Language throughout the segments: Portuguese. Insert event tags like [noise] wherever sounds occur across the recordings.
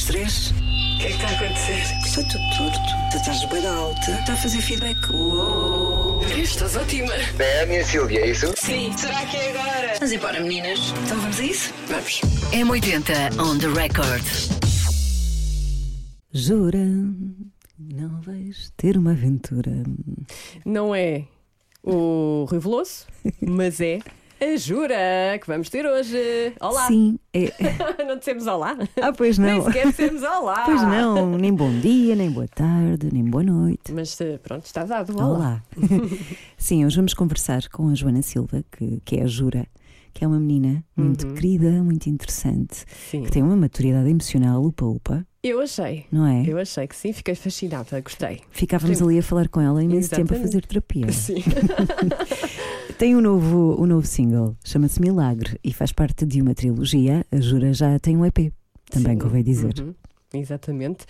das três. O que é que está a acontecer? Estou tudo torto. Tu estás bem alta. Está a fazer feedback. Uou. Estás ótima. É a minha Silvia, é isso? Sim, será que é agora? Vamos embora, meninas. Então vamos a isso? Vamos. M80 on the record. Jura, não vais ter uma aventura. Não é o Rui Veloso, mas é a Jura que vamos ter hoje. Olá! Sim, é. [laughs] não dissemos olá? Ah, pois Nem não. sequer dissemos olá! [laughs] Pois não, nem bom dia, nem boa tarde, nem boa noite. Mas eh, pronto, está dado. Olá. Olá. [laughs] Sim, hoje vamos conversar com a Joana Silva, que, que é a Jura, que é uma menina muito querida, muito interessante, Sim. que tem uma maturidade emocional upa-upa, Eu achei. não é? Eu achei que sim, fiquei fascinada, gostei. Ficávamos ali a falar com ela imenso tempo a Exatamente. fazer terapia. [laughs] Sim. [laughs] Tem um novo, um novo single, chama-se Milagre e faz parte de uma trilogia. A Jura já tem um EP, também Sim. convém dizer, Uhum. Exatamente.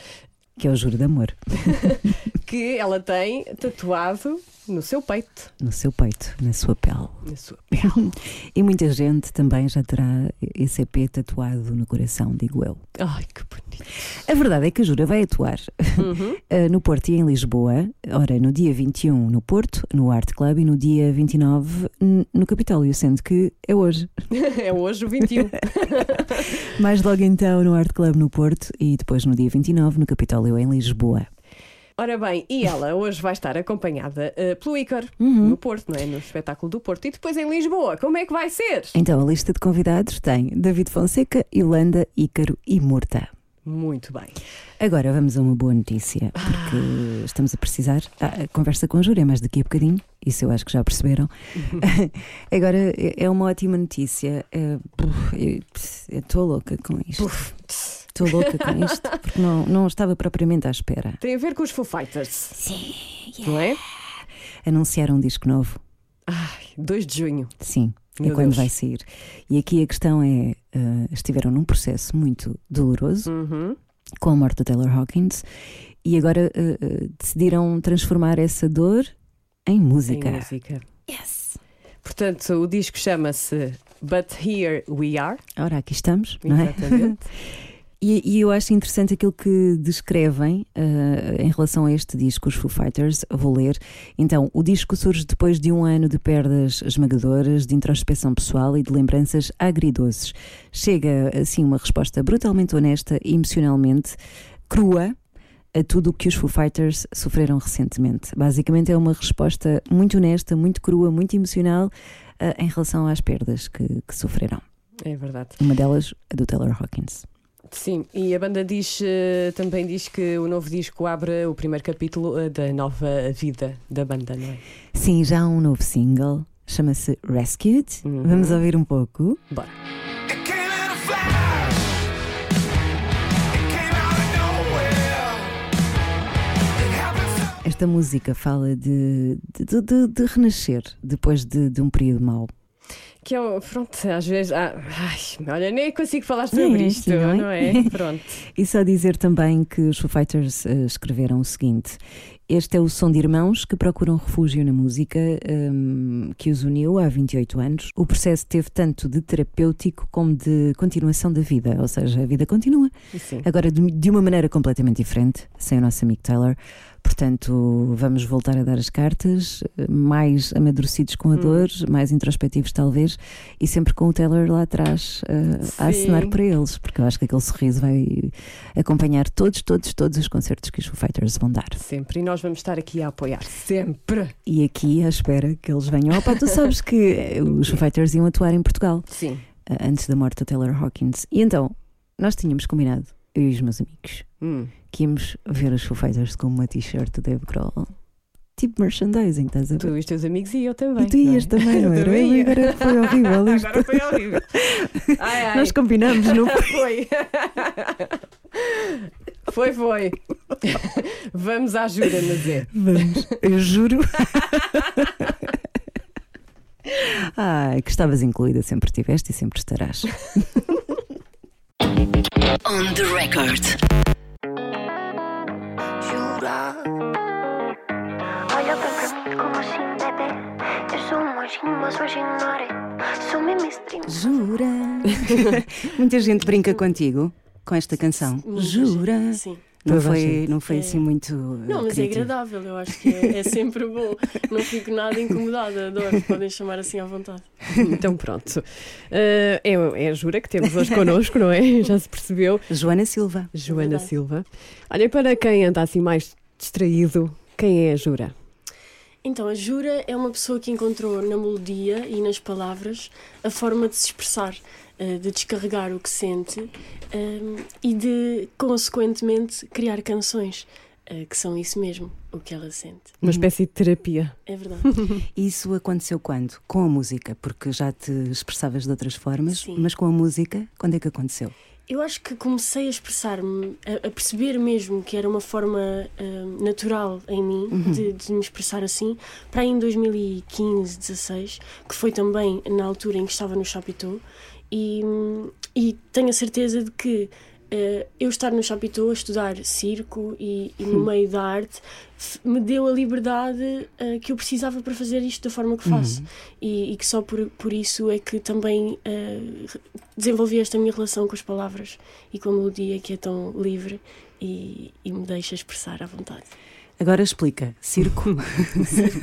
Que é o Juro de Amor, [laughs] Que ela tem tatuado no seu peito, no seu peito, na sua pele. na sua pele. [laughs] E muita gente também já terá esse EP tatuado no coração, digo eu. Ai, que bonito. A verdade é que a Jura vai atuar Uhum. [laughs] eh, no Porto e em Lisboa, ora, no dia 21 no Porto, no Art Club, e no dia 29 n- no Capitólio, sendo que é hoje. É hoje o 21. Mais logo então no Art Club no Porto e depois no dia 29 no Capitólio em Lisboa. Ora bem, e ela hoje vai estar acompanhada eh, pelo Ícaro, Uhum. no Porto, não é? No espetáculo do Porto. E depois em Lisboa, como é que vai ser? Então a lista de convidados tem David Fonseca, Yolanda, Ícaro e Murta. Muito bem. Agora vamos a uma boa notícia, porque estamos a precisar. Ah, a conversa com a Júlia é mais daqui a bocadinho, isso eu acho que já perceberam. [laughs] Agora é é uma ótima notícia. Eu Estou louca com isto. Estou louca com isto, [laughs] porque não, não estava propriamente à espera. Tem a ver com os Foo Fighters. Sim. Não é? Anunciaram um disco novo. Ai, 2 de junho. Sim, é Meu quando Deus. vai sair. E aqui a questão é: ah, estiveram num processo muito doloroso Uhum. com a morte do Taylor Hawkins e agora ah, ah, decidiram transformar essa dor em música. Em música. Yes. Portanto, o disco chama-se But Here We Are. Ora, aqui estamos, não é? [laughs] E, e eu acho interessante aquilo que descrevem ah, em relação a este disco, os Foo Fighters. Vou ler. Então, o disco surge depois de um ano de perdas esmagadoras, de introspeção pessoal e de lembranças agridoces. Chega, assim, uma resposta brutalmente honesta e emocionalmente crua a tudo o que os Foo Fighters sofreram recentemente. Basicamente, é uma resposta muito honesta, muito crua, muito emocional ah, em relação às perdas que, que sofreram. é verdade. Uma delas, a do Taylor Hawkins. Sim, e a banda diz, eh, também diz que o novo disco abre o primeiro capítulo eh, da nova vida da banda, não é? Sim, já há um novo single, chama-se Rescued. Uhum. Vamos ouvir um pouco. Bora. Esta música fala de, de, de- de- de renascer depois de, de um período mau. Que é, o- pronto, às vezes. ah, ai, olha, nem consigo falar sobre É, isto, não é? não é? [laughs] Pronto. E só dizer também que os Foo Fighters eh, escreveram o seguinte: Este é o som de irmãos que procuram refúgio na música hum, que os uniu há 28 anos. O processo teve tanto de terapêutico como de continuação da vida, ou seja, a vida continua. Sim. Agora, de, de uma maneira completamente diferente, sem o nosso amigo Taylor. Portanto, vamos voltar a dar as cartas, mais amadurecidos com a dor, mais introspectivos talvez, e sempre com o Taylor lá atrás eh, a acenar para eles, porque eu acho que aquele sorriso vai acompanhar todos, todos, todos os concertos que os Foo Fighters vão dar. Sempre. E nós vamos estar aqui a apoiar. Sempre. E aqui à espera que eles venham. Opa, tu sabes que [laughs] os Foo Fighters iam atuar em Portugal Sim. eh, antes da morte do Taylor Hawkins. E então, nós tínhamos combinado, eu e os meus amigos, Hum. que íamos ver os Foo Fighters com uma t-shirt do Dave Grohl. Tipo merchandising, estás a ver? Tu e os teus amigos e eu também. E tu ias é? também, [laughs] não Eu era? ia. Agora foi horrível [laughs] isto. Agora foi horrível. Ai, ai. Nós combinamos, não Foi. Foi, foi. [laughs] Vamos à jura, Nazé. Vamos, eu juro. [laughs] Ai, que estavas incluída, sempre tiveste e sempre estarás. [laughs] On the record. Jura? Olha pra mim como assim, bebê. Eu sou um anjinho, mas vou ignorar. Sou mesmo estranho. Jura? Muita gente brinca contigo. Com esta canção? Muita Jura? gente, Sim. Não Toda foi, não foi É. assim muito. Não, mas é criativo. agradável, eu acho que é, é [laughs] sempre bom. Não fico nada incomodada, adoro, podem chamar assim à vontade. Então pronto. Eh, é, é a Jura que temos hoje connosco, não é? [laughs] Já se percebeu. Joana Silva. Joana Verdade. Silva. Olha, para quem anda assim mais distraído, quem é a Jura? Então, a Jura é uma pessoa que encontrou na melodia e nas palavras a forma de se expressar, de descarregar o que sente eh, e de, consequentemente, criar canções, eh, que são isso mesmo, o que ela sente. Uma espécie de terapia. É verdade. [laughs] Isso aconteceu quando? Com a música, porque já te expressavas de outras formas, Sim. mas com a música, quando é que aconteceu? Eu acho que comecei a expressar-me, a, a perceber mesmo que era uma forma eh, natural em mim de, de me expressar assim, para aí em 2015, 16, que foi também na altura em que estava no Chapitou, e, hum, e tenho a certeza de que eh, eu estar no Chapitou a estudar circo e, e no meio da arte me deu a liberdade eh, que eu precisava para fazer isto da forma que faço e, e que só por, por isso é que também eh, desenvolvi esta minha relação com as palavras e com a melodia que é tão livre e, e me deixa expressar à vontade. Agora explica. Circo.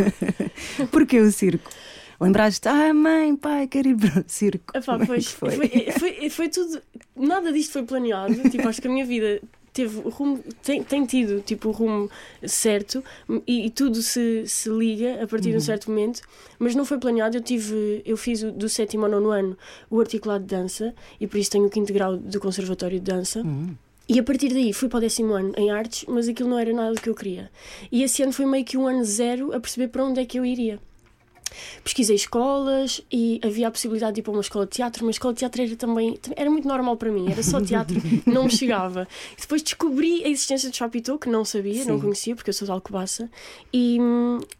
[laughs] Porquê o circo? Lembraste, ah, mãe, pai, quero ir para o circo. Epá, é pois, foi? foi, foi, foi tudo. Nada disto foi planeado. Tipo, acho que a minha vida teve o rumo, tem, tem tido tipo, o rumo certo e, e tudo se, se liga a partir de um certo momento, mas não foi planeado. Eu tive, eu fiz o- do sétimo ao nono ano o articulado de dança e por isso tenho o quinto grau do Conservatório de Dança. E a partir daí fui para o décimo ano em artes, mas aquilo não era nada do que eu queria. E esse ano foi meio que um ano zero a perceber para onde é que eu iria. Pesquisei escolas e havia a possibilidade de ir para uma escola de teatro, mas a escola de teatro era também era muito normal para mim, era só teatro, [laughs] não me chegava. E depois descobri a existência de Chapitou, que não sabia, não Sim. conhecia, porque eu sou de Alcobaça, e,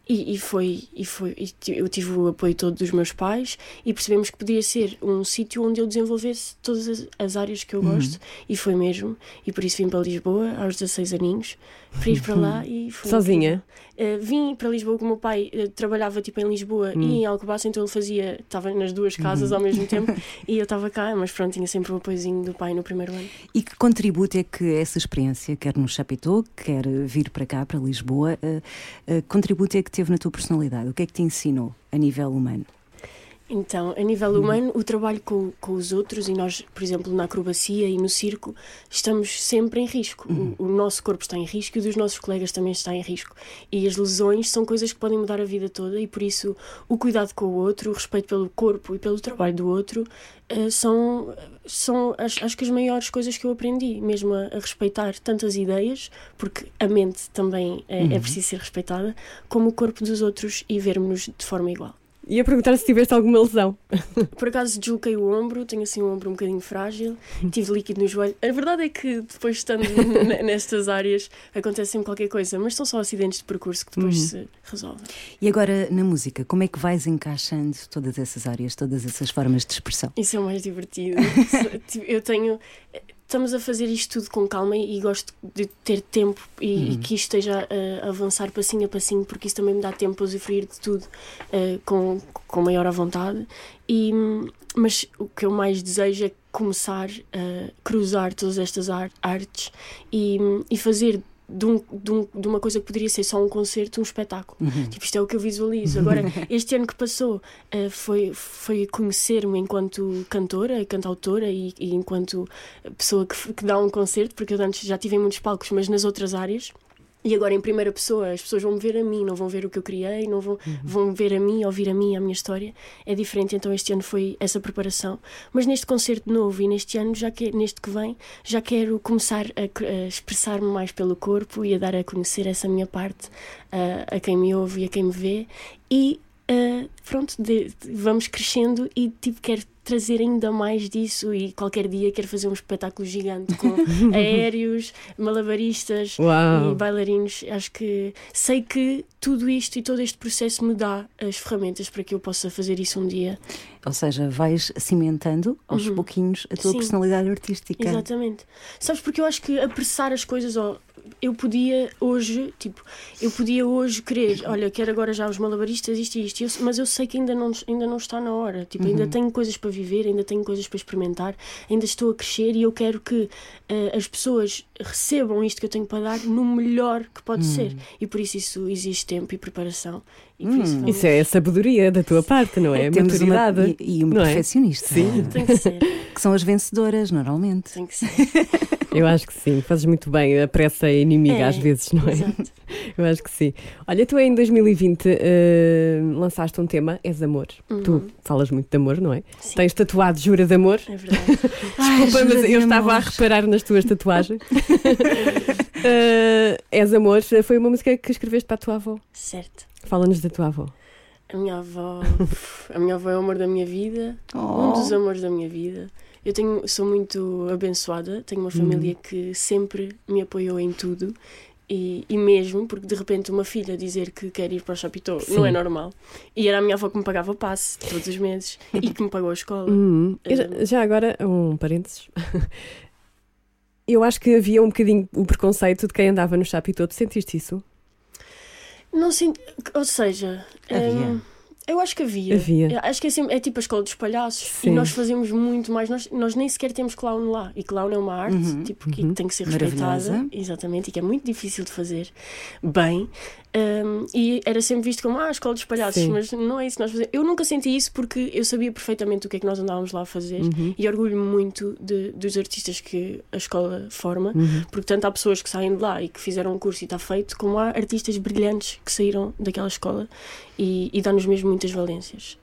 e, e foi, e foi e eu tive o apoio todo dos meus pais e percebemos que podia ser um sítio onde eu desenvolvesse todas as, as áreas que eu gosto, e foi mesmo, e por isso vim para Lisboa aos 16 aninhos, para ir para lá e foi Sozinha? Uh, vim para Lisboa com o meu pai, uh, trabalhava tipo em Lisboa e em Alcobaça, então ele fazia, estava nas duas casas ao mesmo tempo [laughs] e eu estava cá, mas pronto, tinha sempre o apoiozinho do pai no primeiro ano. E que contributo é que essa experiência, quer no Chapitou, quer vir para cá, para Lisboa, eh, eh, contributo é que teve na tua personalidade? O que é que te ensinou a nível humano? Então, a nível humano, o trabalho com, com os outros, e nós, por exemplo, na acrobacia e no circo, estamos sempre em risco. O, o nosso corpo está em risco e o dos nossos colegas também está em risco. E as lesões são coisas que podem mudar a vida toda, e por isso o cuidado com o outro, o respeito pelo corpo e pelo trabalho do outro, eh, são, são acho, acho que as maiores coisas que eu aprendi, mesmo a, a respeitar tantas ideias, porque a mente também é, é preciso ser respeitada, como o corpo dos outros e vermos-nos de forma igual. Ia perguntar se tiveste alguma lesão. Por acaso desloquei o ombro, tenho assim um ombro um bocadinho frágil, tive líquido no joelho. A verdade é que depois estando nestas áreas acontece sempre qualquer coisa, mas são só acidentes de percurso que depois se resolvem. E agora, na música, como é que vais encaixando todas essas áreas, todas essas formas de expressão? Isso é o mais divertido. [laughs] Tipo, Eu tenho. Estamos a fazer isto tudo com calma e, gosto de ter tempo e, e que isto esteja a, avançar passinho a passinho, porque isso também me dá tempo para usufruir de tudo eh, com, com maior à vontade. E, mas o que eu mais desejo é começar a cruzar todas estas ar- artes e, e fazer de, um- de um- de uma coisa que poderia ser só um concerto, um espetáculo. Tipo, isto é o que eu visualizo. Agora, [laughs] este ano que passou eh, foi, foi conhecer-me enquanto cantora, cantautora e, e enquanto pessoa que, que dá um concerto, porque eu antes já tive em muitos palcos, mas nas outras áreas. E agora em primeira pessoa, as pessoas vão me ver a mim, não vão ver o que eu criei, não vão, vão ver a mim, ouvir a mim, a minha história. É diferente, então este ano foi essa preparação. Mas neste concerto novo e neste ano, já que, neste que vem, já quero começar a, a expressar-me mais pelo corpo e a dar a conhecer essa minha parte a, a quem me ouve e a quem me vê. E ah, pronto, de- de- vamos crescendo e tipo, quero trazer ainda mais disso e qualquer dia quero fazer um espetáculo gigante com [laughs] aéreos, malabaristas Uau. e bailarinos. Acho que sei que tudo isto e todo este processo me dá as ferramentas para que eu possa fazer isso um dia Ou seja, vais cimentando aos pouquinhos a tua Uhum. Sim. personalidade artística. Exatamente. Sabes, porque eu acho que apressar as coisas, ó, eu podia hoje, tipo, eu podia hoje querer, [coughs] olha, quero agora já os malabaristas, isto e isto, eu- mas eu sei que ainda não, ainda não está na hora. Tipo, ainda tenho coisas para viver, ainda tenho coisas para experimentar, ainda estou a crescer e eu quero que eh, as pessoas recebam isto que eu tenho para dar no melhor que pode ser. E por isso isso exige tempo e preparação. Por isso vamos- Isso é a sabedoria da tua parte, não é? Temos uma, e, e uma não é? perfeccionista. Sim. Tem que ser, Que são as vencedoras, normalmente. tem que ser. Eu acho que sim, fazes muito bem. A pressa é inimiga É, às vezes, não é? Exato. Eu acho que sim. Olha, tu em 2020 eh, lançaste um tema, És Amor. Tu falas muito de amor, não é? Uhum. Sim. Tens tatuado Jura de Amor. É verdade. [laughs] Desculpa, mas eu estava a reparar nas tuas tatuagens. [laughs] Eh, És Amor foi uma música que escreveste para a tua avó. certo. Fala-nos da tua avó. A minha avó, a minha avó é o amor da minha vida, um Oh. dos amores da minha vida. Eu tenho, sou muito abençoada, tenho uma família que sempre me apoiou em tudo e, e mesmo porque de repente uma filha dizer que quer ir para o Chapitão não é normal. E era a minha avó que me pagava o passe todos os meses e que me pagou a escola. Hum, eu já- agora, um parênteses. [laughs] Eu acho que havia um bocadinho o preconceito de quem andava no Chapitão. Tu sentiste isso? Não sinto, ou seja, Havia. hum, eu acho que havia. Havia. Acho que é, sempre- é tipo a escola dos palhaços Sim. e nós fazemos muito mais. Nós, nós nem sequer temos clown lá. E clown é uma arte Uhum, tipo, que uhum. tem que ser respeitada. Exatamente, e que é muito difícil de fazer bem. Um, e era sempre visto como ah, a escola dos palhaços, Sim. mas não é isso que nós fazemos. Eu nunca senti isso porque eu sabia perfeitamente o que é que nós andávamos lá a fazer Uhum. e orgulho-me muito de- dos artistas que a escola forma, Uhum. porque tanto há pessoas que saem de lá e que fizeram um curso e está feito, como há artistas brilhantes que saíram daquela escola e, e dá-nos mesmo muitas valências.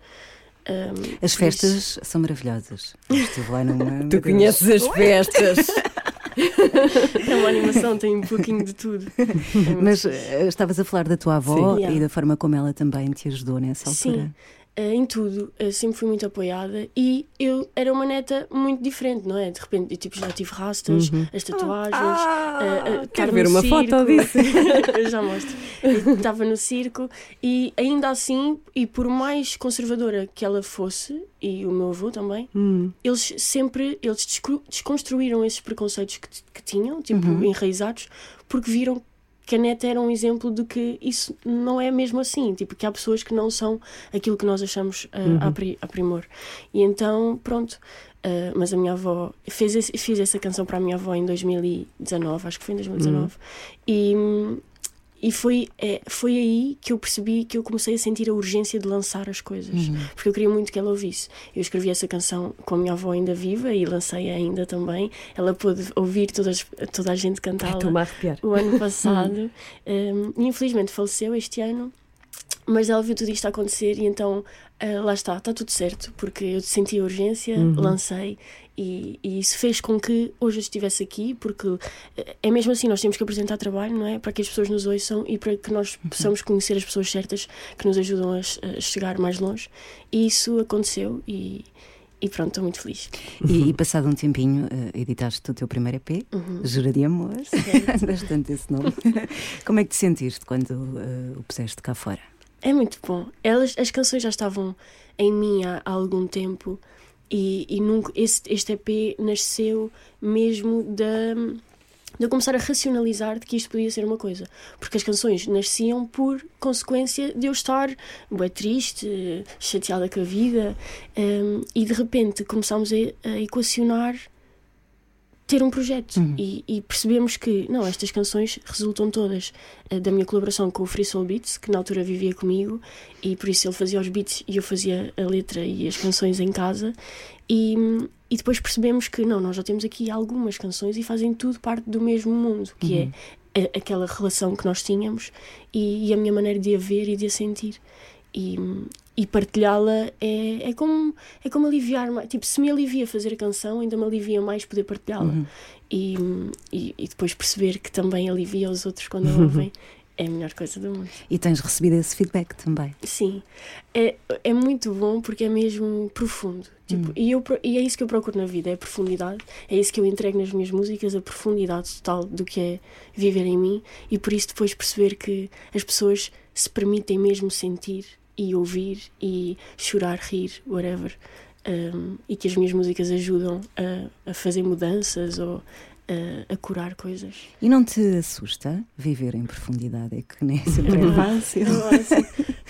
Um, As festas são maravilhosas. [laughs] Eu Estive lá numa. Tu conheces as festas. [laughs] É uma animação, tem um pouquinho de tudo. Mas eh, estavas a falar da tua avó Sim. Yeah. e da forma como ela também te ajudou nessa altura. Sim, em tudo, eh, sempre fui muito apoiada e eu era uma neta muito diferente, não é? De repente, eu tipo, já tive rastas, as tatuagens. Ah, eh, eh, quero ver no uma circo. foto disso. [laughs] eu já mostro. Eu Estava no circo e ainda assim, e por mais conservadora que ela fosse, e o meu avô também, Hum, eles sempre eles desconstruíram esses preconceitos que, que tinham, tipo, enraizados, porque viram que a neta era um exemplo de que isso não é mesmo assim, tipo, que há pessoas que não são aquilo que nós achamos uh, a, pri- a primor. E então, pronto. uh, mas a minha avó fez esse, fiz essa canção para a minha avó em 2019, acho que foi em 2019, e, e foi, é, foi aí que eu percebi que eu comecei a sentir a urgência de lançar as coisas, porque eu queria muito que ela ouvisse. Eu escrevi essa canção com a minha avó ainda viva e lancei ainda também. Ela pôde ouvir todas, toda a gente cantá-la arrepiar. o ano [laughs] passado. um, e infelizmente faleceu este ano. Mas ela viu tudo isto a acontecer e então ah, lá está, está tudo certo, porque eu senti a urgência, lancei e, e isso fez com que hoje eu estivesse aqui, porque eh, é mesmo assim, nós temos que apresentar trabalho, não é? Para que as pessoas nos ouçam e para que nós possamos conhecer as pessoas certas que nos ajudam a, a chegar mais longe. E isso aconteceu e, e pronto, estou muito feliz. E, e passado um tempinho, eh, editaste o teu primeiro EP, Uhum. Jura de Amor. [laughs] Bastante esse nome. [laughs] Como é que te sentiste quando eh, o puseste cá fora? É muito bom. Elas, as canções já estavam em mim há, há algum tempo e, e nunca, este EP nasceu mesmo da de eu começar a racionalizar de que isto podia ser uma coisa. Porque as canções nasciam por consequência de eu estar bem triste, chateada com a vida, hum, e de repente começámos a, a equacionar ter um projeto e, e percebemos que não, estas canções resultam todas eh, da minha colaboração com o Free Soul Beats, que na altura vivia comigo, e por isso ele fazia os beats e eu fazia a letra e as canções em casa. E, e depois percebemos que não, nós já temos aqui algumas canções e fazem tudo parte do mesmo mundo, que é a- aquela relação que nós tínhamos e, e a minha maneira de a ver e de a sentir. E, e partilhá-la é, é, como, é como aliviar mais. Tipo, se me alivia fazer a canção, ainda me alivia mais poder partilhá-la. E, e, e depois perceber que também alivia os outros quando a ouvem é a melhor coisa do mundo. E tens recebido esse feedback também. Sim, é, é muito bom porque é mesmo profundo. Tipo, e, eu, e é isso que eu procuro na vida: é profundidade. É isso que eu entrego nas minhas músicas, a profundidade total do que é viver em mim. E por isso, depois perceber que as pessoas se permitem mesmo sentir e ouvir e chorar, rir, whatever. Um, e que as minhas músicas ajudam a, a fazer mudanças ou a, a curar coisas. E não te assusta viver em profundidade? É que nem sempre é fácil.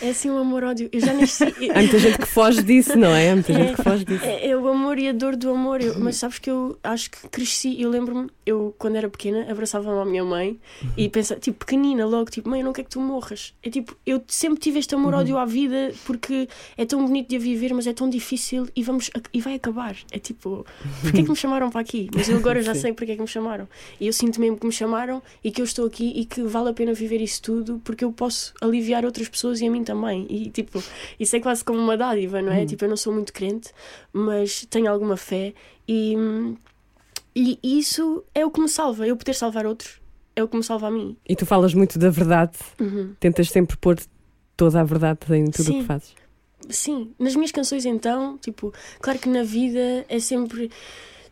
É assim um amor-ódio. Eu já nasci. [laughs] Há muita gente que foge disso, não é? Há muita gente que foge disso. É, é o amor e a dor do amor. Eu- mas sabes que eu acho que cresci. Eu lembro-me, eu quando era pequena, abraçava-me à minha mãe e pensava, tipo, pequenina, logo, tipo, mãe, eu não quero que tu morras. É tipo, eu sempre tive este amor-ódio à vida porque é tão bonito de a viver, mas é tão difícil e, vamos, e vai acabar. É tipo, porquê é que me chamaram para aqui? Mas eu agora já sei porque é que me chamaram. E eu sinto mesmo que me chamaram e que eu estou aqui e que vale a pena viver isso tudo porque eu posso aliviar outras pessoas e a mim também. E tipo, isso é quase como uma dádiva, não é? Tipo, eu não sou muito crente, mas tenho alguma fé e, e isso é o que me salva. Eu poder salvar outros é o que me salva a mim. E tu falas muito da verdade, Uhum. tentas sempre pôr toda a verdade em tudo o que fazes. Sim, nas minhas canções então, tipo, claro que na vida é sempre.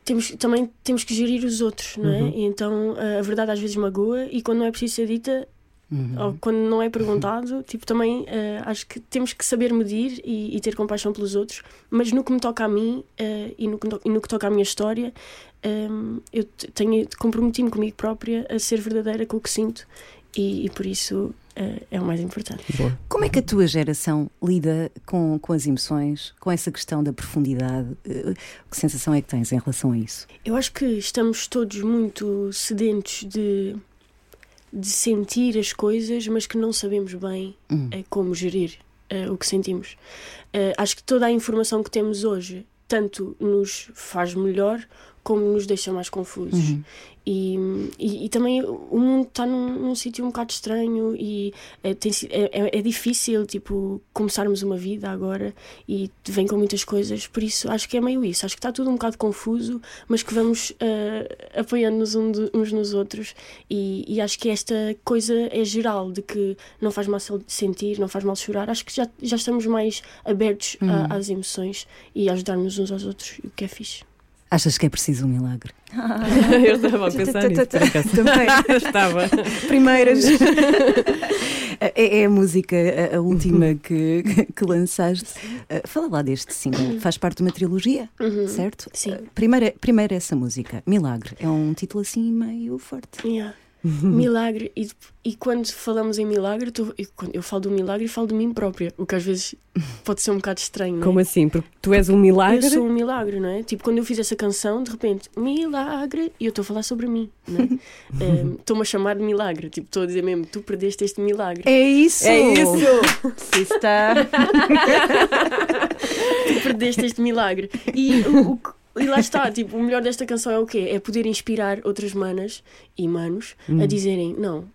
Temos, também temos que gerir os outros, não é? Uhum. Então a verdade às vezes magoa e quando não é preciso ser dita, Uhum. ou quando não é perguntado, [laughs] tipo, também eh, acho que temos que saber medir e, e ter compaixão pelos outros, mas no que me toca a mim eh, e, no que, to- e no que toca à minha história, ehm, eu te- tenho comprometi-me comigo própria a ser verdadeira com o que sinto e, e por isso eh, é o mais importante. Boa. Como é que a tua geração lida com, com as emoções, com essa questão da profundidade? Eh, Que sensação é que tens em relação a isso? Eu acho que estamos todos muito sedentos de, de sentir as coisas, mas que não sabemos bem Hum. eh, como gerir eh, o que sentimos. Eh, acho que toda a informação que temos hoje tanto nos faz melhor como nos deixa mais confusos. Uhum. E, e, e também o mundo está num, num sítio um bocado estranho e é, tem é, é- é difícil tipo, começarmos uma vida agora e vem com muitas coisas, por isso acho que é meio isso. Acho que está tudo um bocado confuso, mas que vamos eh, apoiando-nos uns nos outros e, e acho que esta coisa é geral de que não faz mal se- sentir, não faz mal chorar. Acho que já, já estamos mais abertos a- às emoções e a ajudar-nos uns aos outros, o que é fixe. Achas que é preciso um milagre? [laughs] Eu estava a pensar nisso. Também. [laughs] Estava. Primeiras. [laughs] É, é a música, a, a última que, que lançaste. Eh, Fala lá deste single. Faz parte de uma trilogia, certo? Sim. Eh, Primeiro, primeiro essa música, Milagre. É um título assim meio forte. Yeah. [laughs] Milagre, e, e quando falamos em milagre, tu- eu, quando eu falo do milagre e falo de mim própria, o que às vezes pode ser um bocado estranho. não é? Como assim? Porque tu és um milagre? Eu sou um milagre, não é? Tipo, quando eu fiz essa canção, de repente, milagre, e eu estou a falar sobre mim, não é? [laughs] Ehm, Estou-me a chamar de milagre, tipo, estou a dizer mesmo, tu perdeste este milagre. É isso! É isso! [laughs] Se está. tu perdeste este milagre. E, o, o que- e lá está, tipo, o melhor desta canção é o quê? É poder inspirar outras manas e manos a dizerem: Não,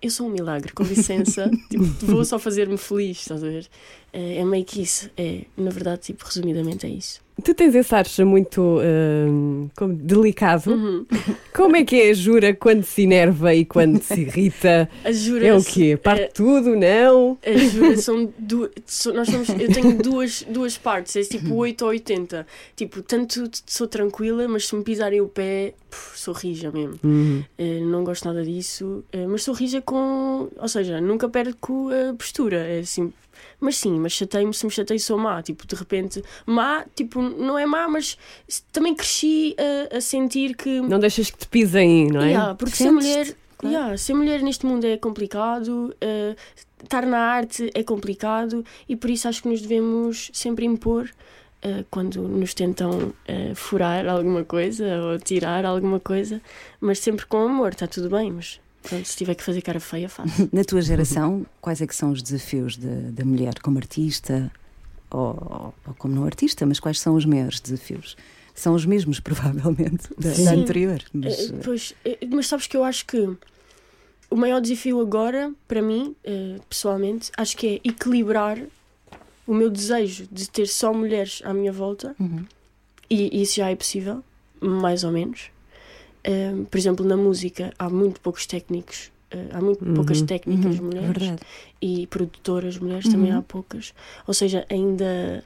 eu sou um milagre, com licença, [laughs] tipo, vou só fazer-me feliz, estás a ver? É, é meio que isso. É, na verdade, tipo, resumidamente é isso. Tu tens esse ar muito hum, como delicado. Uhum. [laughs] Como é que é a Jura quando se enerva e quando se irrita? [laughs] A jura É o quê? Parte é- tudo? Não? A jura são duas. Nós somos, eu tenho duas, duas partes, é tipo 8 ou 80. Tipo, tanto sou tranquila, mas se me pisarem o pé, puf, sou rija mesmo. Uhum. Eh, não gosto nada disso, eh, mas sou rija com. Ou seja, nunca perco a postura. É assim. Mas sim, mas chatei-me, se me chatei sou má. Tipo, de repente, má, tipo, não é má, mas também cresci a, a sentir que. Não deixas que te pisem, não é? Yeah, porque ser mulher, claro. yeah, ser mulher neste mundo é complicado, eh, estar na arte é complicado e por isso acho que nos devemos sempre impor eh, quando nos tentam eh, furar alguma coisa ou tirar alguma coisa, mas sempre com amor, está tudo bem, mas se tiver que fazer cara feia, faço. [laughs] Na tua geração, quais é que são os desafios da, da mulher como artista ou, ou como não artista, mas quais são os maiores desafios? São os mesmos, [laughs] provavelmente, da, da anterior. Mas, Eh, pois, eh, mas sabes que eu acho que o maior desafio agora, para mim, eh, pessoalmente, acho que é equilibrar o meu desejo de ter só mulheres à minha volta, Uhum. e, e isso já é possível, mais ou menos. Eh, por exemplo, na música há muito poucos técnicos, eh, há muito Uhum. poucas técnicas Uhum, mulheres verdade. e produtoras mulheres também Uhum. há poucas. Ou seja, ainda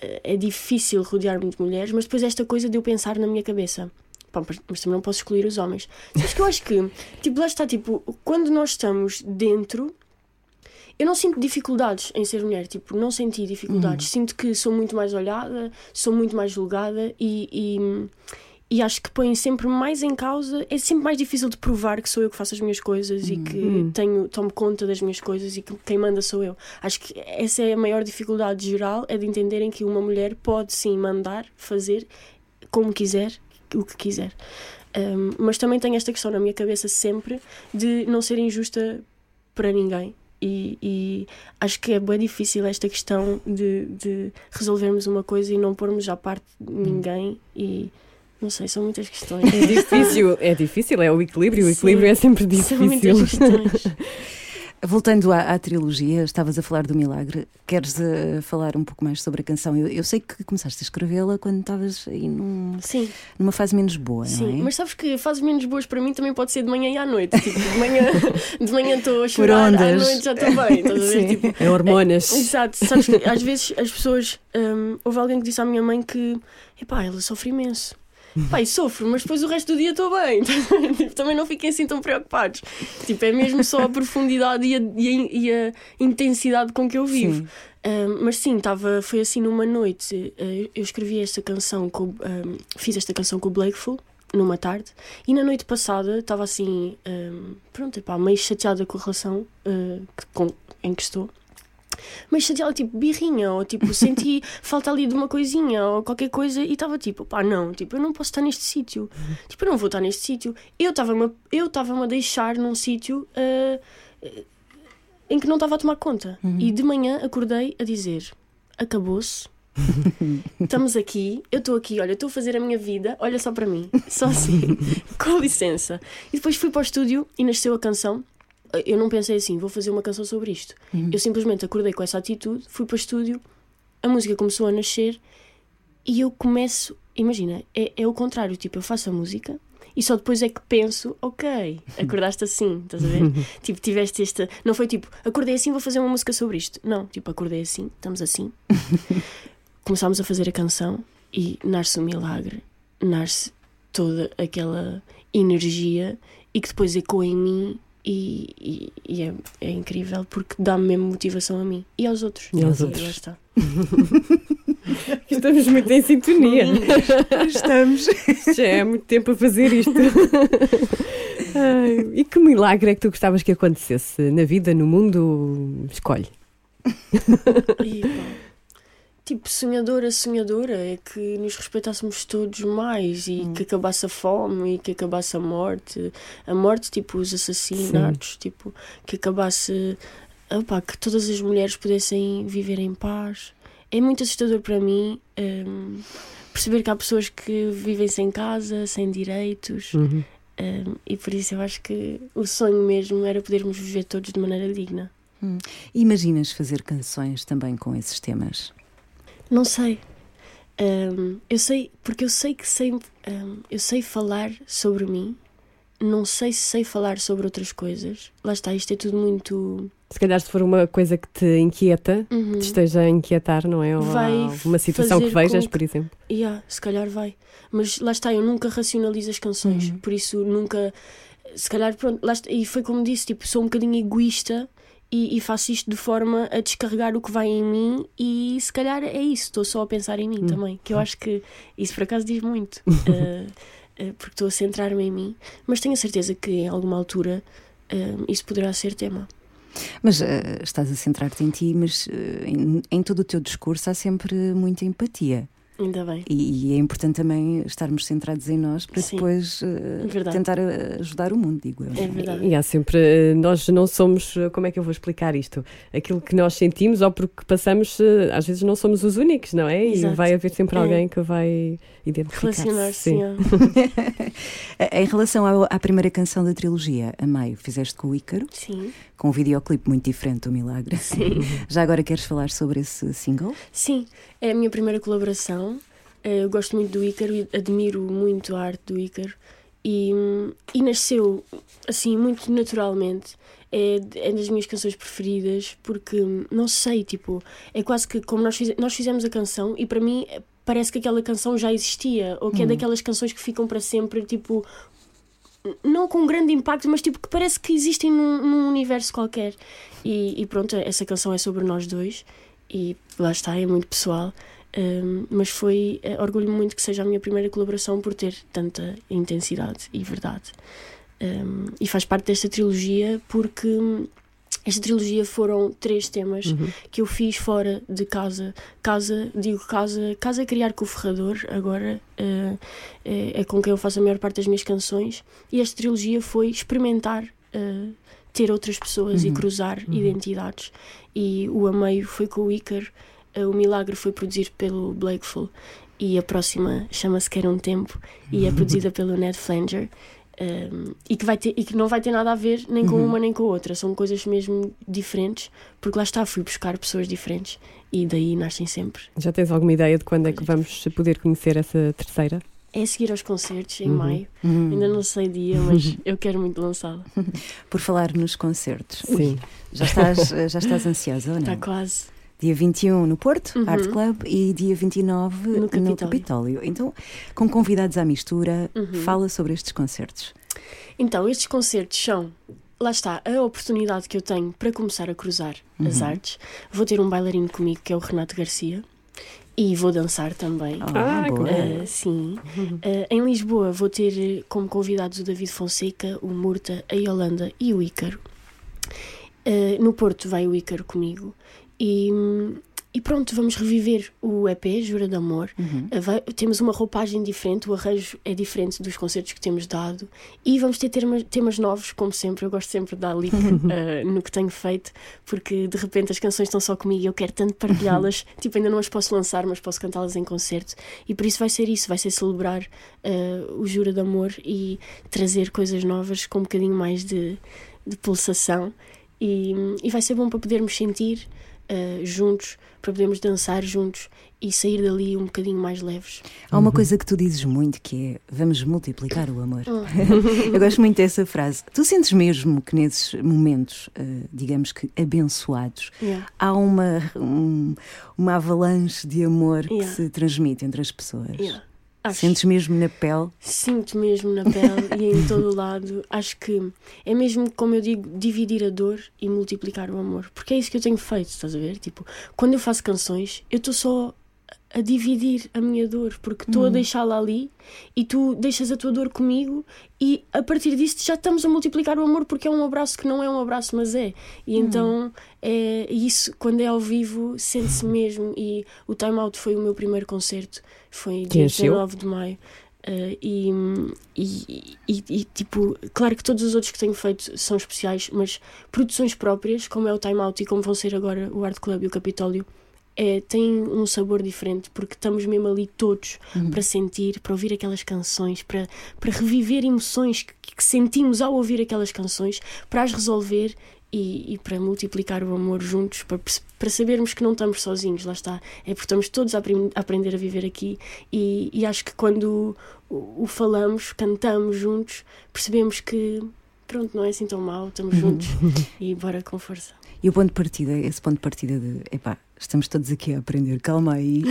eh, é difícil rodear-me de mulheres, mas depois esta coisa de eu pensar na minha cabeça. Pá, mas, mas também não posso excluir os homens. Sabes que eu acho que, [laughs] tipo, lá está, tipo, quando nós estamos dentro eu não sinto dificuldades em ser mulher, tipo, não senti Uhum. dificuldades. Sinto que sou muito mais olhada, sou muito mais julgada e, e, e acho que põe sempre mais em causa. É sempre mais difícil de provar que sou eu que faço as minhas coisas e que tenho, tomo conta das minhas coisas e que quem manda sou eu. Acho que essa é a maior dificuldade geral, é de entenderem que uma mulher pode sim mandar, fazer como quiser, o que quiser. Um, mas também tenho esta questão na minha cabeça sempre de não ser injusta para ninguém. E, e acho que é bem difícil esta questão de, de resolvermos uma coisa e não pormos à parte de ninguém. E não sei, são muitas questões. É difícil, é difícil, é o equilíbrio, o Sim. equilíbrio é sempre São muitas difícil. questões. [laughs] Voltando à, à trilogia, estavas a falar do Milagre. Queres eh, falar um pouco mais sobre a canção? Eu, eu sei que começaste a escrevê-la quando estavas aí num- Sim, numa fase menos boa, sim. não é? Mas sabes que fases menos boas para mim também pode ser de manhã e à noite. Tipo, de manhã [laughs] de manhã estou a chorar, à ondas. noite já estou bem. Estás a ver? Tipo, É hormonas. Exato, sabes que às vezes as pessoas. hum, houve alguém que disse à minha mãe que epá, ela sofre imenso. Pai, sofro, mas depois o resto do dia estou bem. [laughs] Tipo, Também não fiquem assim tão preocupados. Tipo, é mesmo só a profundidade e a, e a- e a intensidade com que eu vivo. Sim. Um, mas sim, tava, foi assim numa noite. uh, eu escrevi esta canção, com, um, fiz esta canção com o Blakeful numa tarde, e na noite passada estava assim, um, pronto, epá, meio chateada com a relação uh, que- com- em que estou. Mas chateada, tipo, birrinha, ou tipo, senti [laughs] falta ali de uma coisinha, ou qualquer coisa, e estava tipo, pá, não, tipo, eu não posso estar neste sítio, tipo, eu não vou estar neste sítio. Eu estava-me a- eu a deixar num sítio uh, em que não estava a tomar conta. E de manhã acordei a dizer: acabou-se. [laughs] Estamos aqui, eu estou aqui, olha, estou a fazer a minha vida, olha só para mim, só assim, [laughs] com licença. E depois fui para o estúdio e nasceu a canção. Eu não pensei assim, vou fazer uma canção sobre isto. Eu simplesmente acordei com essa atitude, fui para o estúdio, a música começou a nascer e eu começo, imagina, é, é o contrário, tipo, eu faço a música e só depois é que penso, ok, [laughs] acordaste assim, estás a ver? [laughs] tipo, tiveste esta. Não foi tipo, acordei assim, vou fazer uma música sobre isto. Não, tipo, acordei assim, estamos assim. [laughs] Começámos a fazer a canção e nasce o milagre, nasce toda aquela energia e que depois ecoa em mim. E, e- e é, é incrível porque dá-me mesmo motivação a mim e aos outros. E aos Lá outros. está. [laughs] Estamos muito em sintonia. [laughs] Estamos. Já é há muito tempo a fazer isto. [laughs] Ai, e que milagre é que tu gostavas que acontecesse na vida, no mundo? Escolhe. E, pá, tipo, sonhadora, sonhadora é que nos respeitássemos todos mais e que acabasse a fome e que acabasse a morte. A morte, tipo, os assassinatos, tipo, que acabasse. opá, que todas as mulheres pudessem viver em paz. É muito assustador para mim hum, perceber que há pessoas que vivem sem casa, sem direitos. Uhum. hum, e por isso eu acho que o sonho mesmo era podermos viver todos de maneira digna. Imaginas fazer canções também com esses temas? Não sei. Ahm, eu sei, porque eu sei que sei, ahm, eu sei falar sobre mim, não sei se sei falar sobre outras coisas. Lá está, isto é tudo muito. Se calhar se for uma coisa que te inquieta, Uhum. te esteja a inquietar, não é? Ou Vai uma situação que vejas, que- por exemplo. Yeah, se calhar vai. Mas lá está, eu nunca racionalizo as canções, por isso nunca. Se calhar, pronto, está, e foi como disse, tipo, sou um bocadinho egoísta e, e faço isto de forma a descarregar o que vai em mim e se calhar é isso, estou só a pensar em mim também, que eu acho que isso por acaso diz muito, [laughs] eh, eh, porque estou a centrar-me em mim, mas tenho a certeza que em alguma altura eh, isso poderá ser tema. Mas eh, estás a centrar-te em ti, mas eh, em, em todo o teu discurso há sempre muita empatia. Ainda bem. E, e é importante também estarmos centrados em nós para Sim. depois Verdade. tentar eh, ajudar o mundo, digo eu. É verdade. E há sempre, eh, nós não somos, como é que eu vou explicar isto? Aquilo que nós sentimos ou porque passamos, às vezes não somos os únicos, não é? Exato. E vai haver sempre É. alguém que vai identificar-se. Relacionar-se, [laughs] Em relação ao- à, primeira canção da trilogia, A Maio, fizeste com o Ícaro, sim. Com um videoclipe muito diferente do Milagre. Sim. [laughs] Já agora queres falar sobre esse single? Sim, é a minha primeira colaboração. Eh, Eu gosto muito do Ícaro e admiro muito a arte do Ícaro. E, e nasceu assim muito naturalmente. É, é das minhas canções preferidas porque não sei, tipo, é quase que como nós, fize- nós fizemos a canção e para mim parece que aquela canção já existia ou que é daquelas canções que ficam para sempre, tipo, não com grande impacto, mas tipo que parece que existem num, num universo qualquer. E, e pronto, essa canção é sobre nós dois e lá está, é muito pessoal. Um, mas foi, eh, orgulho-me muito que seja a minha primeira colaboração por ter tanta intensidade e verdade. Um, e faz parte desta trilogia porque hum, esta trilogia foram três temas que eu fiz fora de casa. Casa, digo casa, casa a criar com o Ferrador, agora eh, é, é com quem eu faço a maior parte das minhas canções. E esta trilogia foi experimentar eh, ter outras pessoas e cruzar identidades. E o Ameio foi com o Icar, eh, o Milagre foi produzido pelo Blakeful e a próxima chama-se Quer um Tempo e é [laughs] produzida pelo Ned Flanger. Um, e, que vai ter, e que não vai ter nada a ver nem com uma nem com a outra, são coisas mesmo diferentes, porque lá está, fui buscar pessoas diferentes e daí nascem sempre. Já tens alguma ideia de quando é que vamos poder conhecer essa terceira? É a seguir aos concertos em maio, ainda não sei dia, mas [laughs] eu quero muito lançá-la. Por falar nos concertos. Sim. Já estás, [laughs] já estás ansiosa ou não? Está quase. Dia 21 no Porto, Uhum. Art Club, e dia 29 No no Capitólio. Capitólio. Então, com convidados à mistura, Uhum. fala sobre estes concertos. Então, estes concertos são, lá está, a oportunidade que eu tenho para começar a cruzar as artes. Vou ter um bailarino comigo que é o Renato Garcia e vou dançar também. Ah, Ah, boa. Uh, sim. Uh, em Lisboa vou ter como convidados o David Fonseca, o Murta, a Yolanda e o Ícaro. Uh, no Porto vai o Ícaro comigo. E, e pronto, vamos reviver o EP, Jura de Amor. Uh, vai- temos uma roupagem diferente, o arranjo é diferente dos concertos que temos dado. E vamos ter temas, temas novos, como sempre. Eu gosto sempre de dar link uh, [laughs] no que tenho feito, porque de repente as canções estão só comigo e eu quero tanto partilhá-las. [laughs] tipo, ainda não as posso lançar, mas posso cantá-las em concerto. E por isso vai ser isso, vai ser celebrar uh, o Jura de Amor e trazer coisas novas com um bocadinho mais de, de pulsação. E, e vai ser bom para podermos sentir uh, juntos, para podermos dançar juntos e sair dali um bocadinho mais leves. Há uma coisa que tu dizes muito que é vamos multiplicar o amor. [laughs] Eu gosto muito dessa frase. Tu sentes mesmo que nesses momentos, eh, digamos que abençoados, Yeah. há uma, um- uma avalanche de amor que Yeah. se transmite entre as pessoas. Yeah. Acho- Sentes mesmo na pele? Sinto mesmo na pele e em [laughs] todo o lado. Acho que é mesmo, como eu digo, dividir a dor e multiplicar o amor. Porque é isso que eu tenho feito, estás a ver? Tipo, quando eu faço canções, eu estou só a dividir a minha dor, porque estou a deixá-la ali e tu deixas a tua dor comigo e a partir disso já estamos a multiplicar o amor porque é um abraço que não é um abraço, mas é. E então é isso, quando é ao vivo, sente-se mesmo. E o Time Out foi o meu primeiro concerto, foi dia encheu? 19 de maio. Uh, e, e, e- e, tipo, claro que todos os outros que tenho feito são especiais, mas produções próprias, como é o Time Out e como vão ser agora o Art Club e o Capitólio, é, têm um sabor diferente porque estamos mesmo ali todos para sentir, para ouvir aquelas canções, para, para reviver emoções que, que sentimos ao ouvir aquelas canções, para as resolver e, e para multiplicar o amor juntos, para, para sabermos que não estamos sozinhos, lá está. É porque estamos todos a, a aprender a viver aqui e, e acho que quando o, o falamos, cantamos juntos, percebemos que pronto, não é assim tão mal, estamos juntos [laughs] e bora com força. E o ponto de partida, esse ponto de partida de epá, estamos todos aqui a aprender, calma aí,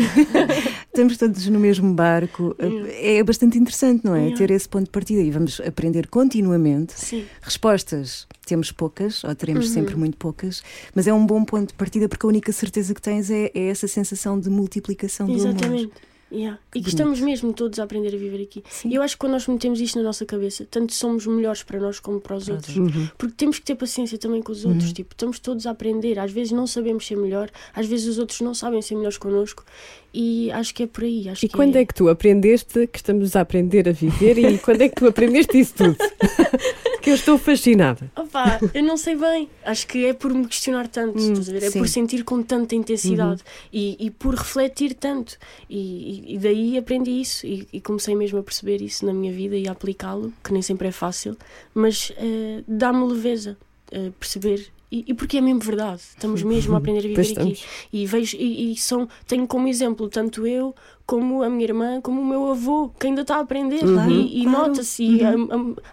[laughs] estamos todos no mesmo barco, é bastante interessante, não é? Yeah. Ter esse ponto de partida e vamos aprender continuamente. Sim. Respostas temos poucas, ou teremos Uhum. sempre muito poucas, mas é um bom ponto de partida porque a única certeza que tens é, é essa sensação de multiplicação do amor. Yeah. E que estamos mesmo todos a aprender a viver aqui. Sim. E eu acho que quando nós metemos isto na nossa cabeça, tanto somos melhores para nós como para os outros. Porque temos que ter paciência também com os outros. Tipo, estamos todos a aprender. Às vezes não sabemos ser melhor, às vezes os outros não sabem ser melhores connosco. E acho que é por aí. Acho E quando é que tu aprendeste que estamos a aprender a viver e quando é que tu aprendeste isso tudo? [laughs] que eu estou fascinada. Opa, eu não sei bem. Acho que é por me questionar tanto, estás a ver? É sim. por sentir com tanta intensidade e, e por refletir tanto. E, e- daí aprendi isso e, e comecei mesmo a perceber isso na minha vida e a aplicá-lo, que nem sempre é fácil, mas eh, dá-me leveza eh, perceber. E, e porque é mesmo verdade, estamos mesmo a aprender a Pois viver aqui. estamos. E vejo, e, e são, tenho como exemplo tanto eu, como a minha irmã, como o meu avô, que ainda está a aprender. Claro, e e claro. nota-se, e a, a-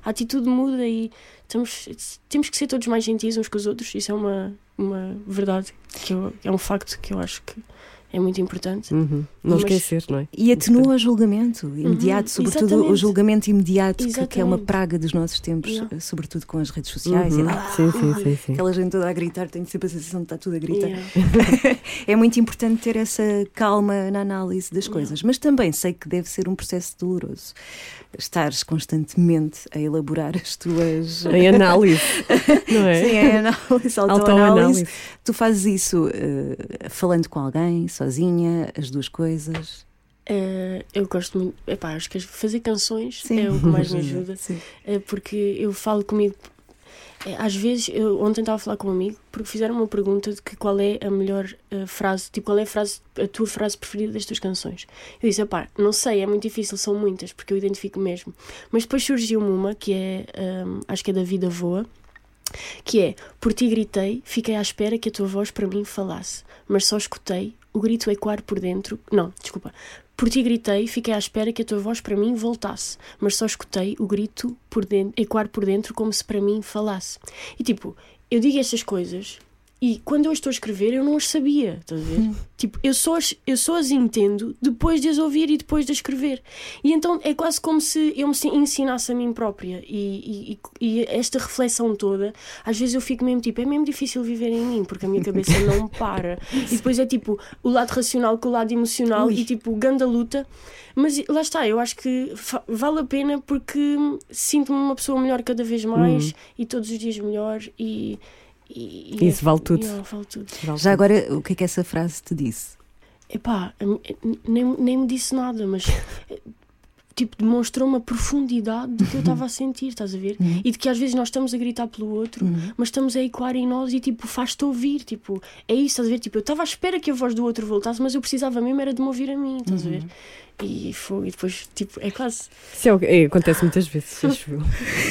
a atitude muda e estamos, temos que ser todos mais gentis uns com os outros. Isso é uma, uma verdade, que eu- é um facto que eu acho que é muito importante. Uhum. Não Mas- esquecer, não é? E atenua o julgamento imediato, Uhum, sobretudo o exatamente. julgamento imediato, que, que é uma praga dos nossos tempos, Yeah. sobretudo com as redes sociais. Uhum. E, ah, Sim, sim, sim, sim. Aquela gente toda a gritar, tenho sempre a sensação de estar tudo a gritar. Yeah. [laughs] É muito importante ter essa calma na análise das coisas, mas também sei que deve ser um processo doloroso. Estares constantemente a elaborar as tuas. Em análise, [laughs] não é? Sim, é análise, autoanálise. Autoanálise. Tu fazes isso eh, falando com alguém, sozinha, as duas coisas? Eh, eu gosto muito, epá, acho que fazer canções Sim. é o que mais me [laughs] ajuda, eh, porque eu falo comigo. Às vezes, eu ontem estava a falar com um amigo porque fizeram uma pergunta de que qual é a melhor eh, frase, tipo, qual é a, frase, a tua frase preferida das tuas canções. Eu disse, pá, não sei, é muito difícil, são muitas, porque eu identifico mesmo. Mas depois surgiu-me uma que é, ehm, acho que é da Vida Voa, que é Por ti gritei, fiquei à espera que a tua voz para mim falasse, mas só escutei o grito ecoar por dentro. Não, desculpa. Por ti gritei, fiquei à espera que a tua voz para mim voltasse, mas só escutei o grito por dentro, ecoar por dentro como se para mim falasse. E tipo, eu digo estas coisas e quando eu estou a escrever eu não as sabia, estás a ver? Tipo, eu só, as, eu só as entendo depois de as ouvir e depois de as escrever. E então é quase como se eu me se- ensinasse a mim própria. E, e, e esta reflexão toda, às vezes eu fico mesmo tipo, é mesmo difícil viver em mim, porque a minha cabeça [laughs] não para. E depois é tipo o lado racional com o lado emocional e tipo ganda luta. Mas lá está, eu acho que vale a pena porque sinto-me uma pessoa melhor cada vez mais e todos os dias melhor e. e- e Isso vale tudo. Vale tudo. Já agora, o que é que essa frase te disse? Epá, nem, nem me disse nada, mas eh, tipo, demonstrou uma profundidade do que eu estava a sentir, estás a ver? E de que às vezes nós estamos a gritar pelo outro, mas estamos a ecoar em nós e tipo, faz-te ouvir. Tipo, é isso, estás a ver? Tipo, eu estava à espera que a voz do outro voltasse, mas eu precisava mesmo era de me ouvir a mim, estás a ver? E, foi, e depois, tipo, é quase. Isso é o que- é, acontece muitas vezes, acho eu.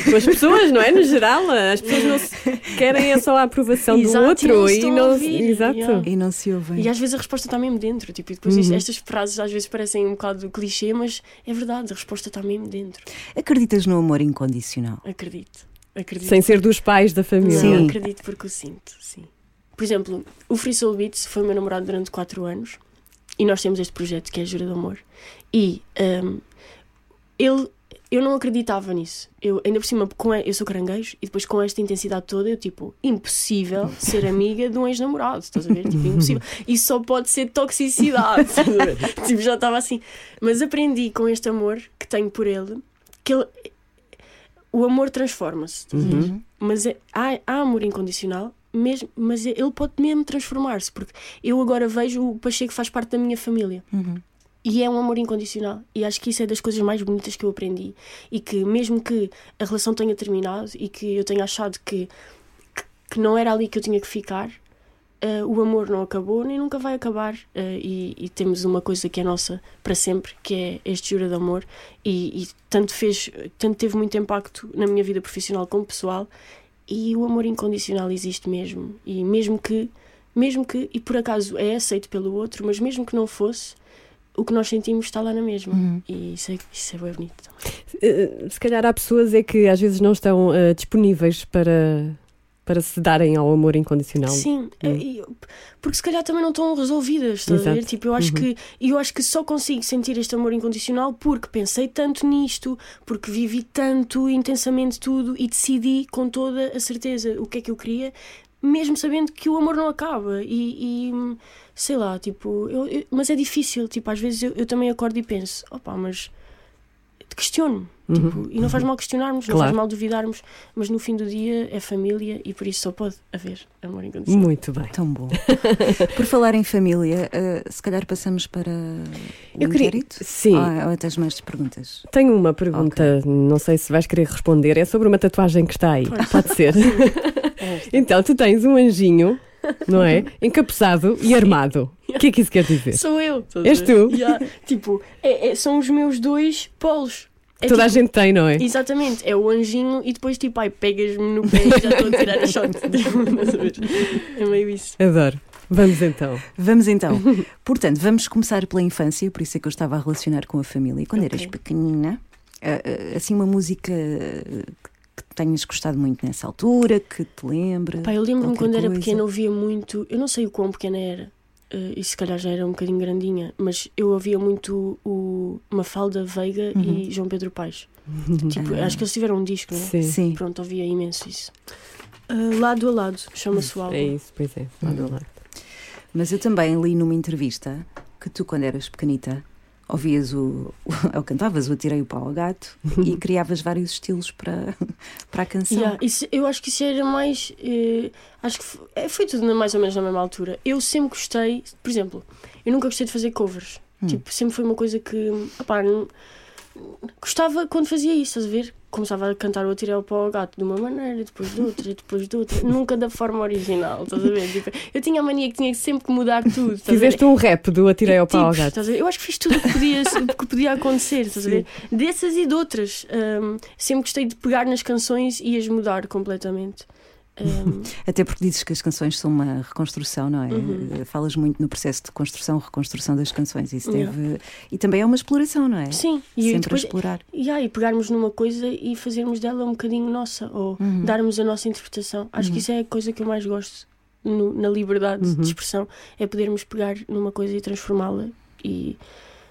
Com as pessoas, não é? No geral, as pessoas não se- querem é só a aprovação Exato, do e não outro se e estão a não. ouvir, Exato. yeah. E não se ouvem. E às vezes a resposta está mesmo dentro, tipo, e depois isto- estas frases às vezes parecem um bocado clichê, mas é verdade, a resposta está mesmo dentro. Acreditas no amor incondicional? Acredito. Acredito. Sem ser dos pais da família. Não, Sim. acredito porque o sinto, sim. Por exemplo, o Free Soul Beats foi meu namorado durante 4 anos e nós temos este projeto que é a Jura do Amor. E hum, ele, eu não acreditava nisso. Eu, ainda por cima, com, eu sou caranguejo e depois com esta intensidade toda, eu tipo, impossível ser amiga de um ex-namorado, estás a ver? Tipo, impossível. Isso só pode ser toxicidade? [laughs] Tipo, já estava assim. Mas aprendi com este amor que tenho por ele que ele. O amor transforma-se. ver? Mas é- há, há amor incondicional, mesmo, mas ele pode mesmo transformar-se, porque eu agora vejo o Pacheco faz parte da minha família. E é um amor incondicional. E acho que isso é das coisas mais bonitas que eu aprendi. E que, mesmo que a relação tenha terminado e que eu tenha achado que, que, que não era ali que eu tinha que ficar, eh, o amor não acabou nem nunca vai acabar. eh, e, e temos uma coisa que é nossa para sempre, que é este jura de amor. E, e tanto, fez, tanto teve muito impacto na minha vida profissional como pessoal. E o amor incondicional existe mesmo. E mesmo que, mesmo que, e por acaso é aceito pelo outro, mas mesmo que não fosse, o que nós sentimos está lá na mesma. E isso é, isso é bem bonito também. Eh, Se calhar há pessoas é que às vezes não estão eh, disponíveis para, para se darem ao amor incondicional. Sim, e- porque se calhar também não estão resolvidas, estás a ver? Tipo, eu acho Uhum. que eu acho que só consigo sentir este amor incondicional porque pensei tanto nisto, porque vivi tanto intensamente tudo e decidi com toda a certeza o que é que eu queria, mesmo sabendo que o amor não acaba e, e, sei lá, tipo, eu, eu- mas é difícil, tipo, às vezes eu, eu também acordo e penso, opa, mas questiono-me. Tipo, e não faz mal questionarmos, não Uhum. Claro. faz mal duvidarmos, mas no fim do dia é família e por isso só pode haver amor incondicional. Muito bem. Tão bom. [laughs] Por falar em família, eh, se calhar passamos para o Eu queria- inquérito? Sim. Ou, ou tens mais perguntas? Tenho uma pergunta, não sei se vais querer responder. É sobre uma tatuagem que está aí. Pode ser. [laughs] então, tu tens um anjinho, não é? [laughs] Encapuçado e armado. O que é que isso quer dizer? Sou eu. És a tu? Yeah. Tipo, é- é- são os meus dois polos. É Toda a tipo- gente tem, não é? Exatamente, é o anjinho e depois tipo, ai, pegas-me no pé e já estou a tirar a [laughs] shot. A é meio isso. Adoro. Vamos então. Vamos então. [laughs] Portanto, vamos começar pela infância, por isso é que eu estava a relacionar com a família. Quando Ok. eras pequenina, eh, eh, assim, uma música que tenhas gostado muito nessa altura, que te lembra? Pá, eu lembro-me quando era coisa? pequena, ouvia muito, eu não sei o quão pequena era, eh, e se calhar já era um bocadinho grandinha, mas eu ouvia muito o Mafalda Veiga e João Pedro Paes. [laughs] Tipo, acho que eles tiveram um disco, não é? Sim. Sim. Pronto, ouvia imenso isso. Ah, lado a lado, chama-se o álbum. É isso, pois é. Lado a lado. Mas eu também li numa entrevista que tu, quando eras pequenita, ouvias o. [laughs] ou cantavas o Atirei o Pau ao Gato [laughs] e criavas vários estilos para, [laughs] para a canção. Yeah, isso- eu acho que isso era mais. eh, acho que f- é, foi tudo mais ou menos na mesma altura. Eu sempre gostei, por exemplo, eu nunca gostei de fazer covers. Tipo, sempre foi uma coisa que. opá, não- gostava quando fazia isso, estás a ver? Começava a cantar o Atirei o Pau ao Gato de uma maneira, depois de outra, depois de outra. nunca da forma original, estás a ver? Tipo, eu tinha a mania que tinha sempre que mudar tudo. Fizeste um rap do Atirei ao Pau ao Tipos, Gato. Eu acho que fiz tudo o que podia, [laughs] o que podia acontecer, estás a ver? Dessas e de outras. Hum, sempre gostei de pegar nas canções e as mudar completamente. Até porque dizes que as canções são uma reconstrução, não é? Uhum. Eh, Falas muito no processo de construção, reconstrução das canções. Isso Yeah. E também é uma exploração, não é? sim, e Sempre depois a explorar. e, e pegarmos numa coisa e fazermos dela um bocadinho nossa, ou Uhum. darmos a nossa interpretação. Acho que isso é a coisa que eu mais gosto no- na liberdade Uhum. de expressão, é podermos pegar numa coisa e transformá-la e,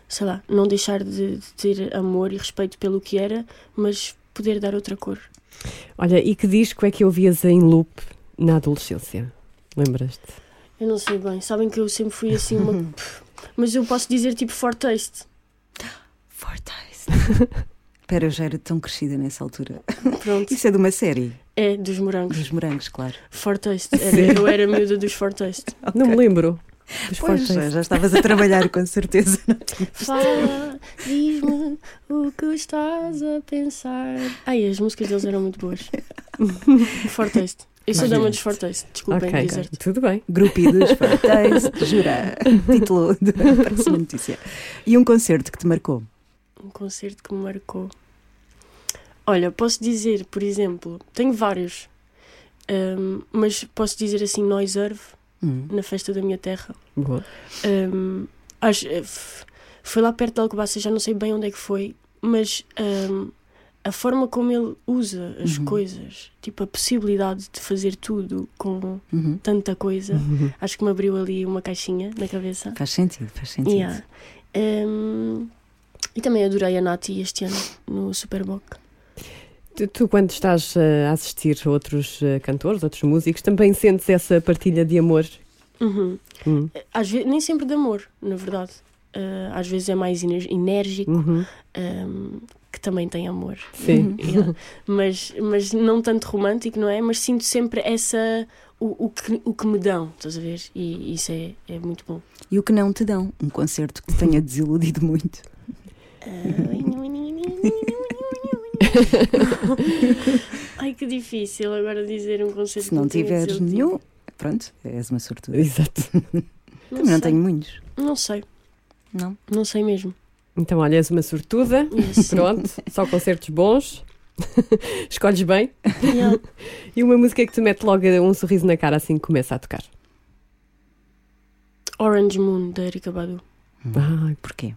sei lá, não deixar de, de ter amor e respeito pelo que era, mas poder dar outra cor. Olha, e que disco é que ouvias em loop na adolescência? Lembras-te? Eu não sei bem, sabem que eu sempre fui assim uma. [laughs] Mas eu posso dizer tipo fortaste. Fortaste. Espera, eu já era tão crescida nessa altura. Pronto. Isso é de uma série, É, dos morangos. dos morangos, claro. Fortaste. [laughs] Era, eu era miúda dos fortaste. Não me lembro. Dos Pois, Fortaste. já, estavas a trabalhar com certeza. [laughs] Fala, diz-me o que estás a pensar. Ai, as músicas deles eram muito boas. [laughs] Fortaste. Eu sou dama dos fortaste, desculpem Ok, dizer-te. tudo bem. Grupidos, Fortaste, [laughs] jura. Título da próxima notícia. E um concerto que te marcou? Um concerto que me marcou. Olha, posso dizer, por exemplo, tenho vários, Ahm, mas posso dizer assim, Noiserve, Hum. na festa da minha terra. Boa. Hum, acho- eh, foi lá perto de Alcobaça, já não sei bem onde é que foi, mas hum, a forma como ele usa as Uhum. coisas, tipo a possibilidade de fazer tudo com Uhum. tanta coisa, acho que me abriu ali uma caixinha na cabeça. Faz sentido, faz sentido. Yeah. Hum, e também adorei a Nati este ano no Superboc. Tu, tu, quando estás eh, a assistir outros eh, cantores, outros músicos, também sentes essa partilha de amor? Uhum. Hum. Às vezes, nem sempre de amor, na verdade. Uh, às vezes é mais enérgico, Uhum. um, que também tem amor. Sim. [laughs] Yeah. mas, mas não tanto romântico, não é? Mas sinto sempre essa. O, o, que, o que me dão, estás a ver? E isso é, é muito bom. E o que não te dão? Um concerto que te tenha [laughs] desiludido muito. [laughs] Ai que difícil agora dizer um concerto Se não tiveres desiludido. nenhum, pronto, és uma sortuda. [laughs] Exato. Não, Também não sei. tenho muitos. Não sei, Não? não sei mesmo. Então, olha, és uma sortuda. Yes. [laughs] Pronto, só concertos bons. Escolhes bem. Yeah. E uma música que te mete logo um sorriso na cara assim que começa a tocar. Orange Moon, da Erika Badu. Ai, Porquê?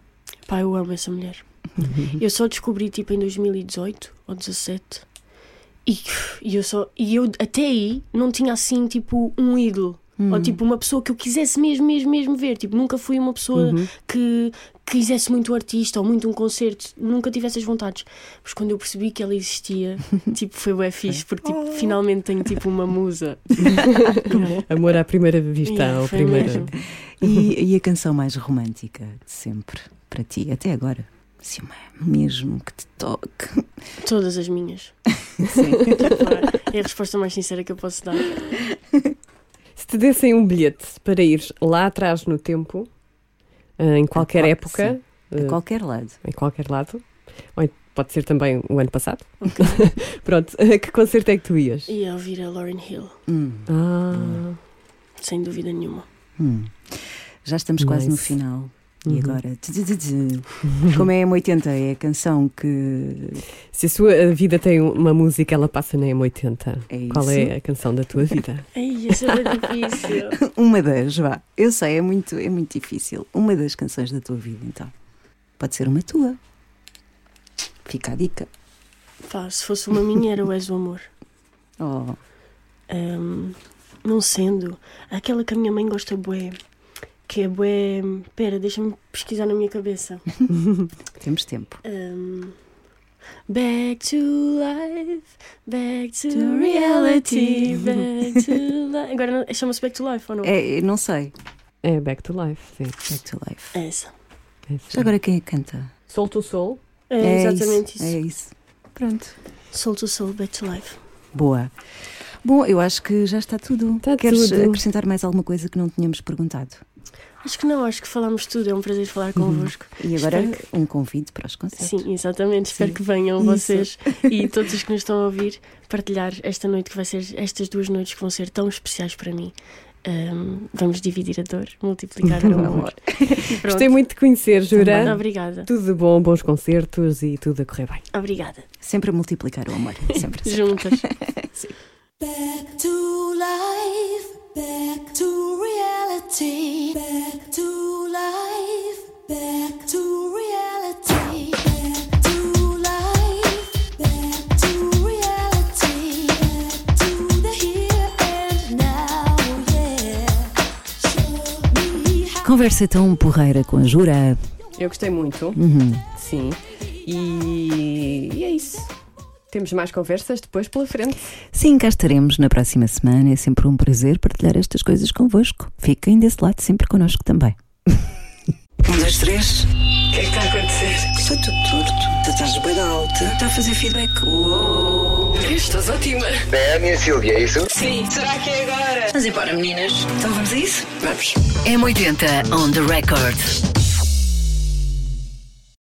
Pá, eu amo essa mulher. Eu só descobri tipo em 2018 ou 17 e, e eu só e eu até aí não tinha assim tipo um ídolo Hum. ou tipo uma pessoa que eu quisesse mesmo mesmo mesmo ver tipo nunca fui uma pessoa Uhum. que quisesse muito um artista ou muito um concerto nunca tive essas vontades mas quando eu percebi que ela existia [laughs] tipo foi bué fixe porque tipo, finalmente tenho tipo uma musa [laughs] Amor à primeira vista. Yeah, primeira... mesmo. E, e a canção mais romântica de sempre para ti, até agora? Se uma mesmo que te toque. todas as minhas [laughs] Sim. É a resposta mais sincera que eu posso dar Se te dessem um bilhete para ir lá atrás no tempo, eh, em qualquer qual- época, A eh, qualquer lado. em qualquer lado, ou pode ser também o ano passado, Ok. [laughs] pronto, a que concerto é que tu ias? ia ouvir a Lauryn Hill Hum, Ah, sem dúvida nenhuma hum. Já estamos quase no Nice. E Uhum. agora? Como é a M80? É a canção que. se a sua vida tem uma música, ela passa na M80. É Qual é a canção da tua vida? [laughs] Ai, isso é difícil. [laughs] Uma das, vá. Eu sei, é muito, é muito difícil. Uma das canções da tua vida, então. Pode ser uma tua. Fica a dica. Pá, se fosse uma minha, era o És o Amor. [laughs] Oh, Ahm, não sendo, aquela que a minha mãe gosta bué, que é bué. Pera, deixa-me pesquisar na minha cabeça. [laughs] Temos tempo. Um, back to life, back to reality, back to [laughs] life. Agora chama-se Back to Life ou não? É, não sei. É Back to Life, sim. Back to life. É essa. É sim. Já agora quem é que canta? Soul to Soul. É, exatamente isso. É isso. Pronto. Soul to Soul, Back to Life. Boa. Bom, eu acho que já está tudo. Está Queres tudo. acrescentar mais alguma coisa que não tínhamos perguntado? Acho que não, acho que falámos tudo. É um prazer falar convosco. E agora Espero um convite para os concertos. Sim, exatamente. Espero que venham Isso. vocês e [laughs] todos os que nos estão a ouvir partilhar esta noite que vai ser estas duas noites que vão ser tão especiais para mim. Um, vamos dividir a dor, multiplicar o [laughs] amor. [laughs] Gostei muito de conhecer, Jura. Obrigada, Tudo de bom, bons concertos e tudo a correr bem. obrigada. Sempre a multiplicar o amor. Sempre. sempre. Juntas. Back to life, back to reality, back to life, back to reality, back to life, back to reality, back to the here and now, yeah. Show me how. Conversa tão porreira com a Jura. Eu gostei muito, Uhum. sim. E, e é isso. Temos mais conversas depois pela frente. Sim, cá estaremos na próxima semana. É sempre um prazer partilhar estas coisas convosco. Fiquem desse lado sempre connosco também. Um, dois, três. O que é que está a acontecer? Está tudo torto. Tu estás bem alta. Está a fazer feedback. Uou. Estás ótima. É a minha Silvia, é isso? Sim, será que é agora? Vamos embora, meninas. Então vamos a isso? Vamos. M80 on the record.